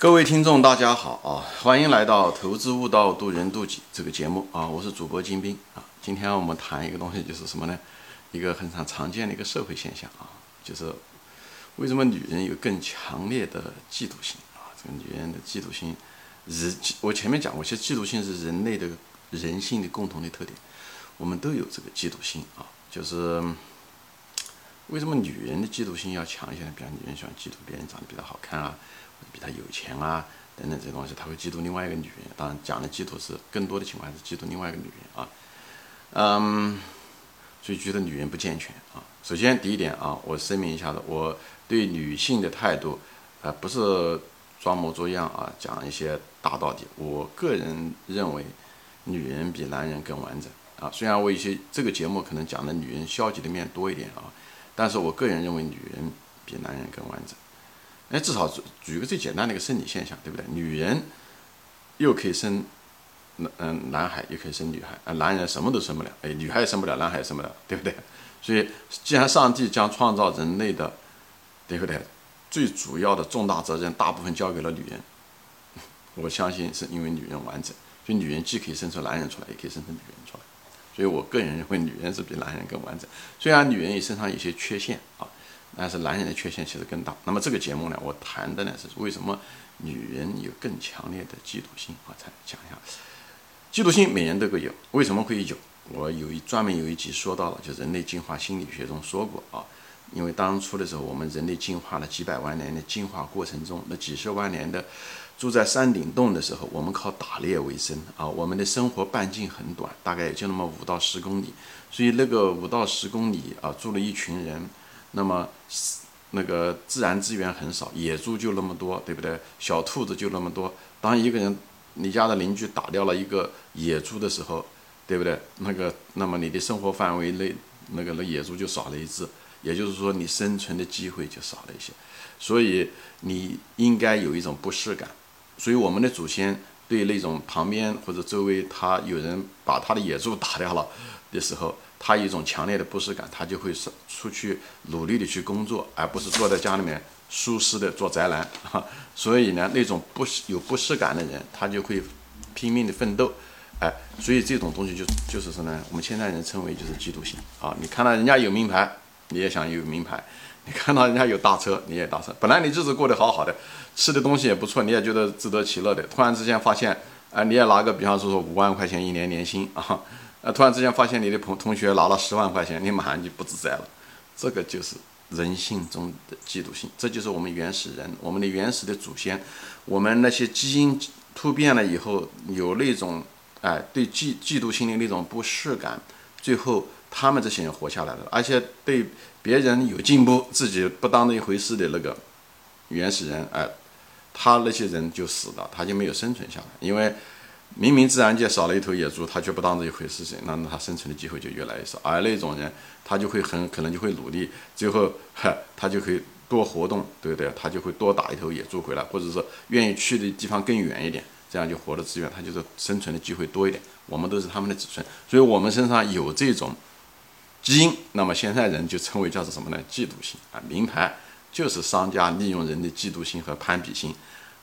各位听众，大家好啊！欢迎来到《投资悟道，渡人渡己》这个节目啊！我是主播金兵啊！今天我们谈一个东西，就是什么呢？一个很常常见的一个社会现象啊，就是为什么女人有更强烈的嫉妒心啊？这个女人的嫉妒心，人我前面讲过，其实嫉妒心是人类的人性的共同的特点，我们都有这个嫉妒心啊。就是为什么女人的嫉妒心要强一些呢？比方女人喜欢嫉妒别人长得比较好看啊。比她有钱啊，等等这些东西，他会嫉妒另外一个女人。当然，讲的嫉妒是更多的情况是嫉妒另外一个女人啊。嗯，所以觉得女人不健全啊。首先第一点啊，我声明一下子，我对女性的态度，呃，不是装模作样啊，讲一些大道理。我个人认为，女人比男人更完整啊。虽然我一些这个节目可能讲的女人消极的面多一点啊，但是我个人认为女人比男人更完整。哎，至少举个最简单的一个生理现象，对不对？女人又可以生男嗯男孩，又可以生女孩，啊，男人什么都生不了，哎，女孩也生不了，男孩也生不了，对不对？所以，既然上帝将创造人类的，对不对？最主要的重大责任大部分交给了女人，我相信是因为女人完整，所以女人既可以生出男人出来，也可以生出女人出来，所以我个人认为女人是比男人更完整，虽然女人也身上有些缺陷啊。但是男人的缺陷其实更大。那么这个节目呢，我谈的呢是为什么女人有更强烈的嫉妒心我才讲一下，嫉妒心每人都会有，为什么会有？我有一专门有一集说到了，就人类进化心理学中说过啊，因为当初的时候，我们人类进化了几百万年的进化过程中，那几十万年的住在山顶洞的时候，我们靠打猎为生啊，我们的生活半径很短，大概也就那么五到十公里，所以那个五到十公里啊，住了一群人。那么，那个自然资源很少，野猪就那么多，对不对？小兔子就那么多。当一个人，你家的邻居打掉了一个野猪的时候，对不对？那个，那么你的生活范围内，那个那野猪就少了一只，也就是说，你生存的机会就少了一些。所以，你应该有一种不适感。所以，我们的祖先对那种旁边或者周围他有人把他的野猪打掉了的时候。他有一种强烈的不适感，他就会是出去努力的去工作，而不是坐在家里面舒适的做宅男。所以呢，那种不适有不适感的人，他就会拼命的奋斗。哎，所以这种东西就就是什么呢，我们现在人称为就是嫉妒心啊。你看到人家有名牌，你也想有名牌；看到人家有大车，你也大车。本来你日子过得好好的，吃的东西也不错，你也觉得自得其乐的。突然之间发现，啊，你也拿个比方说说五万块钱一年年薪啊。呃，突然之间发现你的朋同学拿了十万块钱，你马上就不自在了。这个就是人性中的嫉妒心，这就是我们原始人，我们的原始的祖先，我们那些基因突变了以后，有那种哎对嫉嫉妒心的那种不适感，最后他们这些人活下来了，而且对别人有进步，自己不当那一回事的那个原始人，哎，他那些人就死了，他就没有生存下来，因为。明明自然界少了一头野猪，他却不当这一回事，情，那他生存的机会就越来越少。而那种人，他就会很可能就会努力，最后，哈，他就可以多活动，对不对？他就会多打一头野猪回来，或者说愿意去的地方更远一点，这样就活的资源，他就是生存的机会多一点。我们都是他们的子孙，所以我们身上有这种基因。那么现在人就称为叫做什么呢？嫉妒心啊！名牌就是商家利用人的嫉妒心和攀比心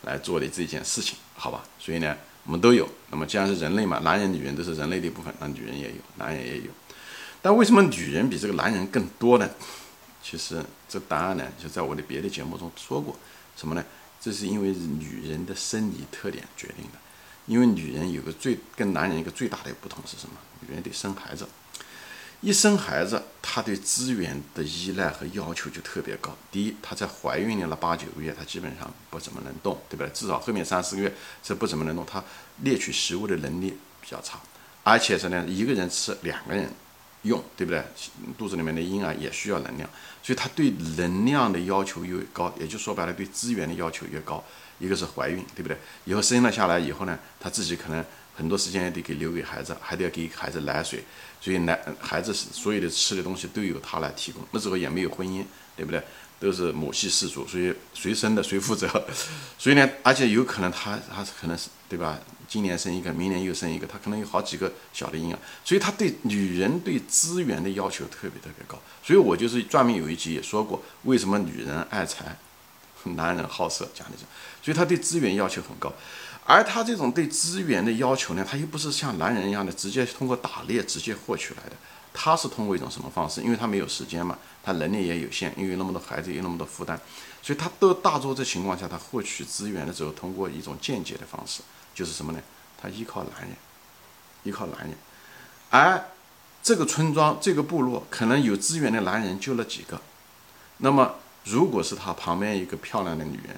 来做的这件事情，好吧？所以呢。我们都有，那么既然是人类嘛，男人、女人都是人类的一部分，那女人也有，男人也有。但为什么女人比这个男人更多呢？其实这答案呢，就在我的别的节目中说过，什么呢？这是因为女人的生理特点决定的。因为女人有个最跟男人一个最大的不同是什么？女人得生孩子。一生孩子，她对资源的依赖和要求就特别高。第一，她在怀孕的那八九个月，她基本上不怎么能动，对不对？至少后面三四个月是不怎么能动，她猎取食物的能力比较差，而且是呢，一个人吃，两个人用，对不对？肚子里面的婴儿也需要能量，所以她对能量的要求又高，也就说白了，对资源的要求越高。一个是怀孕，对不对？以后生了下来以后呢，她自己可能。很多时间也得给留给孩子，还得要给孩子奶水，所以奶孩子所有的吃的东西都由他来提供。那时候也没有婚姻，对不对？都是母系氏族，所以 谁生的谁负责。所以呢，而且有可能他他可能是对吧？今年生一个，明年又生一个，他可能有好几个小的婴儿。所以他对女人对资源的要求特别特别高。所以我就是专门有一集也说过，为什么女人爱财，男人好色讲的是，所以他对资源要求很高。而他这种对资源的要求呢，他又不是像男人一样的直接通过打猎直接获取来的，他是通过一种什么方式？因为他没有时间嘛，他能力也有限，因为那么多孩子有那么多负担，所以他都大多的情况下，他获取资源的时候，通过一种间接的方式，就是什么呢？他依靠男人，依靠男人。而这个村庄、这个部落可能有资源的男人就那几个，那么如果是他旁边一个漂亮的女人，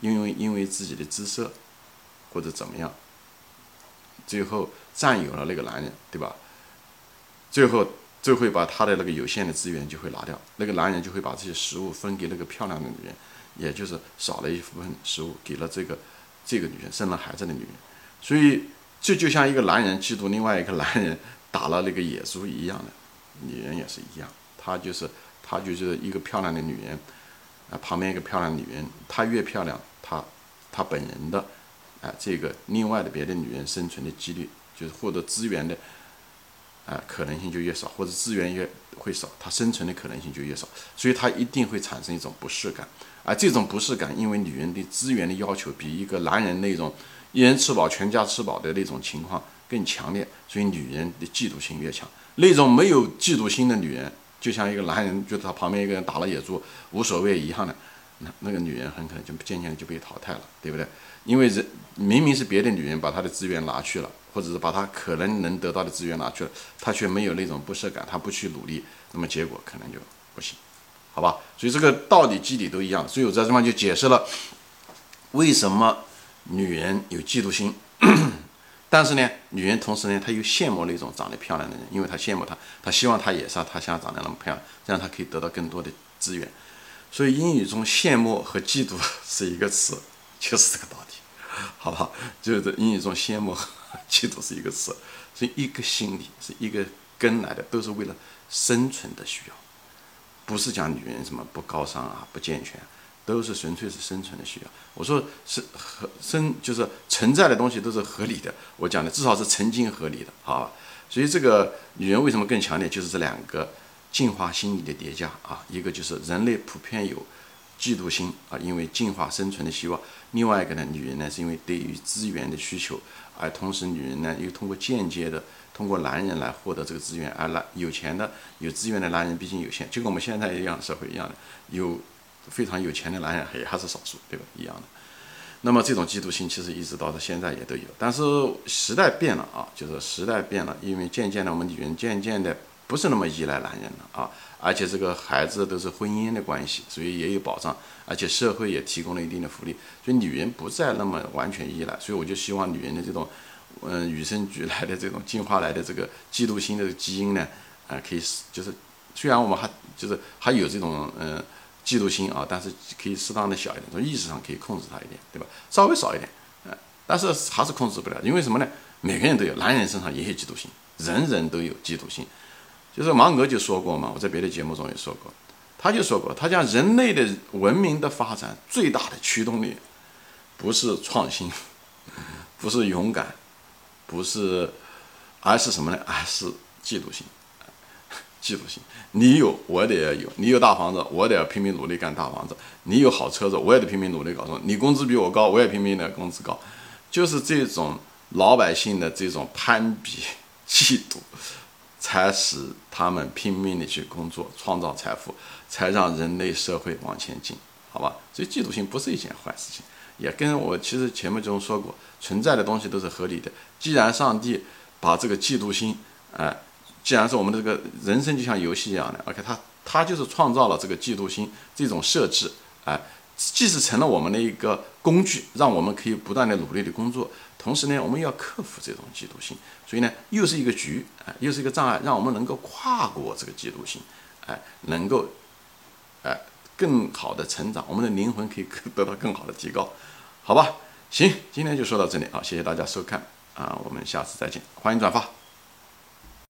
因为因为自己的姿色。或者怎么样，最后占有了那个男人，对吧？最后就会把他的那个有限的资源就会拿掉，那个男人就会把这些食物分给那个漂亮的女人，也就是少了一部分食物给了这个这个女人生了孩子的女人。所以这就像一个男人嫉妒另外一个男人打了那个野猪一样的，女人也是一样，她就是她就是一个漂亮的女人啊，旁边一个漂亮女人，她越漂亮，她她本人的。啊，这个另外的别的女人生存的几率，就是获得资源的，啊，可能性就越少，或者资源越会少，她生存的可能性就越少，所以她一定会产生一种不适感。而这种不适感，因为女人对资源的要求比一个男人那种一人吃饱全家吃饱的那种情况更强烈，所以女人的嫉妒心越强。那种没有嫉妒心的女人，就像一个男人就他旁边一个人打了野猪无所谓一样的，那那个女人很可能就渐渐的就被淘汰了，对不对？因为人明明是别的女人把她的资源拿去了，或者是把她可能能得到的资源拿去了，她却没有那种不适感，她不去努力，那么结果可能就不行，好吧？所以这个道理基底都一样，所以我在这方就解释了为什么女人有嫉妒心，但是呢，女人同时呢，她又羡慕那种长得漂亮的人，因为她羡慕她，她希望她也是她像长得那么漂亮，这样她可以得到更多的资源。所以英语中羡慕和嫉妒是一个词，就是这个道理。好不好？就是英语中羡慕、嫉妒是一个词，是一个心理，是一个根来的，都是为了生存的需要，不是讲女人什么不高尚啊、不健全，都是纯粹是生存的需要。我说是合生，就是存在的东西都是合理的。我讲的至少是曾经合理的，好吧？所以这个女人为什么更强烈？就是这两个进化心理的叠加啊，一个就是人类普遍有。嫉妒心啊，因为进化生存的希望；另外一个呢，女人呢是因为对于资源的需求，而同时女人呢又通过间接的通过男人来获得这个资源，而男有钱的有资源的男人毕竟有限，就跟我们现在一样社会一样的，有非常有钱的男人也还是少数，对吧？一样的。那么这种嫉妒心其实一直到到现在也都有，但是时代变了啊，就是时代变了，因为渐渐的我们女人渐渐的。不是那么依赖男人了啊，而且这个孩子都是婚姻的关系，所以也有保障，而且社会也提供了一定的福利，所以女人不再那么完全依赖，所以我就希望女人的这种，嗯，与生俱来的这种进化来的这个嫉妒心的基因呢，啊，可以就是虽然我们还就是还有这种嗯嫉妒心啊，但是可以适当的小一点，从意识上可以控制它一点，对吧？稍微少一点，嗯，但是还是控制不了，因为什么呢？每个人都有，男人身上也有嫉妒心，人人都有嫉妒心。就是芒格就说过嘛，我在别的节目中也说过，他就说过，他讲人类的文明的发展最大的驱动力，不是创新，不是勇敢，不是，而是什么呢？而是嫉妒心，嫉妒心。你有，我得要有；你有大房子，我得要拼命努力干大房子；你有好车子，我也得拼命努力搞车；你工资比我高，我也拼命的工资高。就是这种老百姓的这种攀比、嫉妒。才使他们拼命的去工作，创造财富，才让人类社会往前进，好吧？所以嫉妒心不是一件坏事情，也跟我其实前面中说过，存在的东西都是合理的。既然上帝把这个嫉妒心，哎，既然是我们的这个人生就像游戏一样的，OK，他他就是创造了这个嫉妒心这种设置，哎。既是成了我们的一个工具，让我们可以不断的努力的工作，同时呢，我们要克服这种嫉妒心，所以呢，又是一个局，啊，又是一个障碍，让我们能够跨过这个嫉妒心，哎，能够，哎，更好的成长，我们的灵魂可以得到更好的提高，好吧？行，今天就说到这里啊，谢谢大家收看啊，我们下次再见，欢迎转发。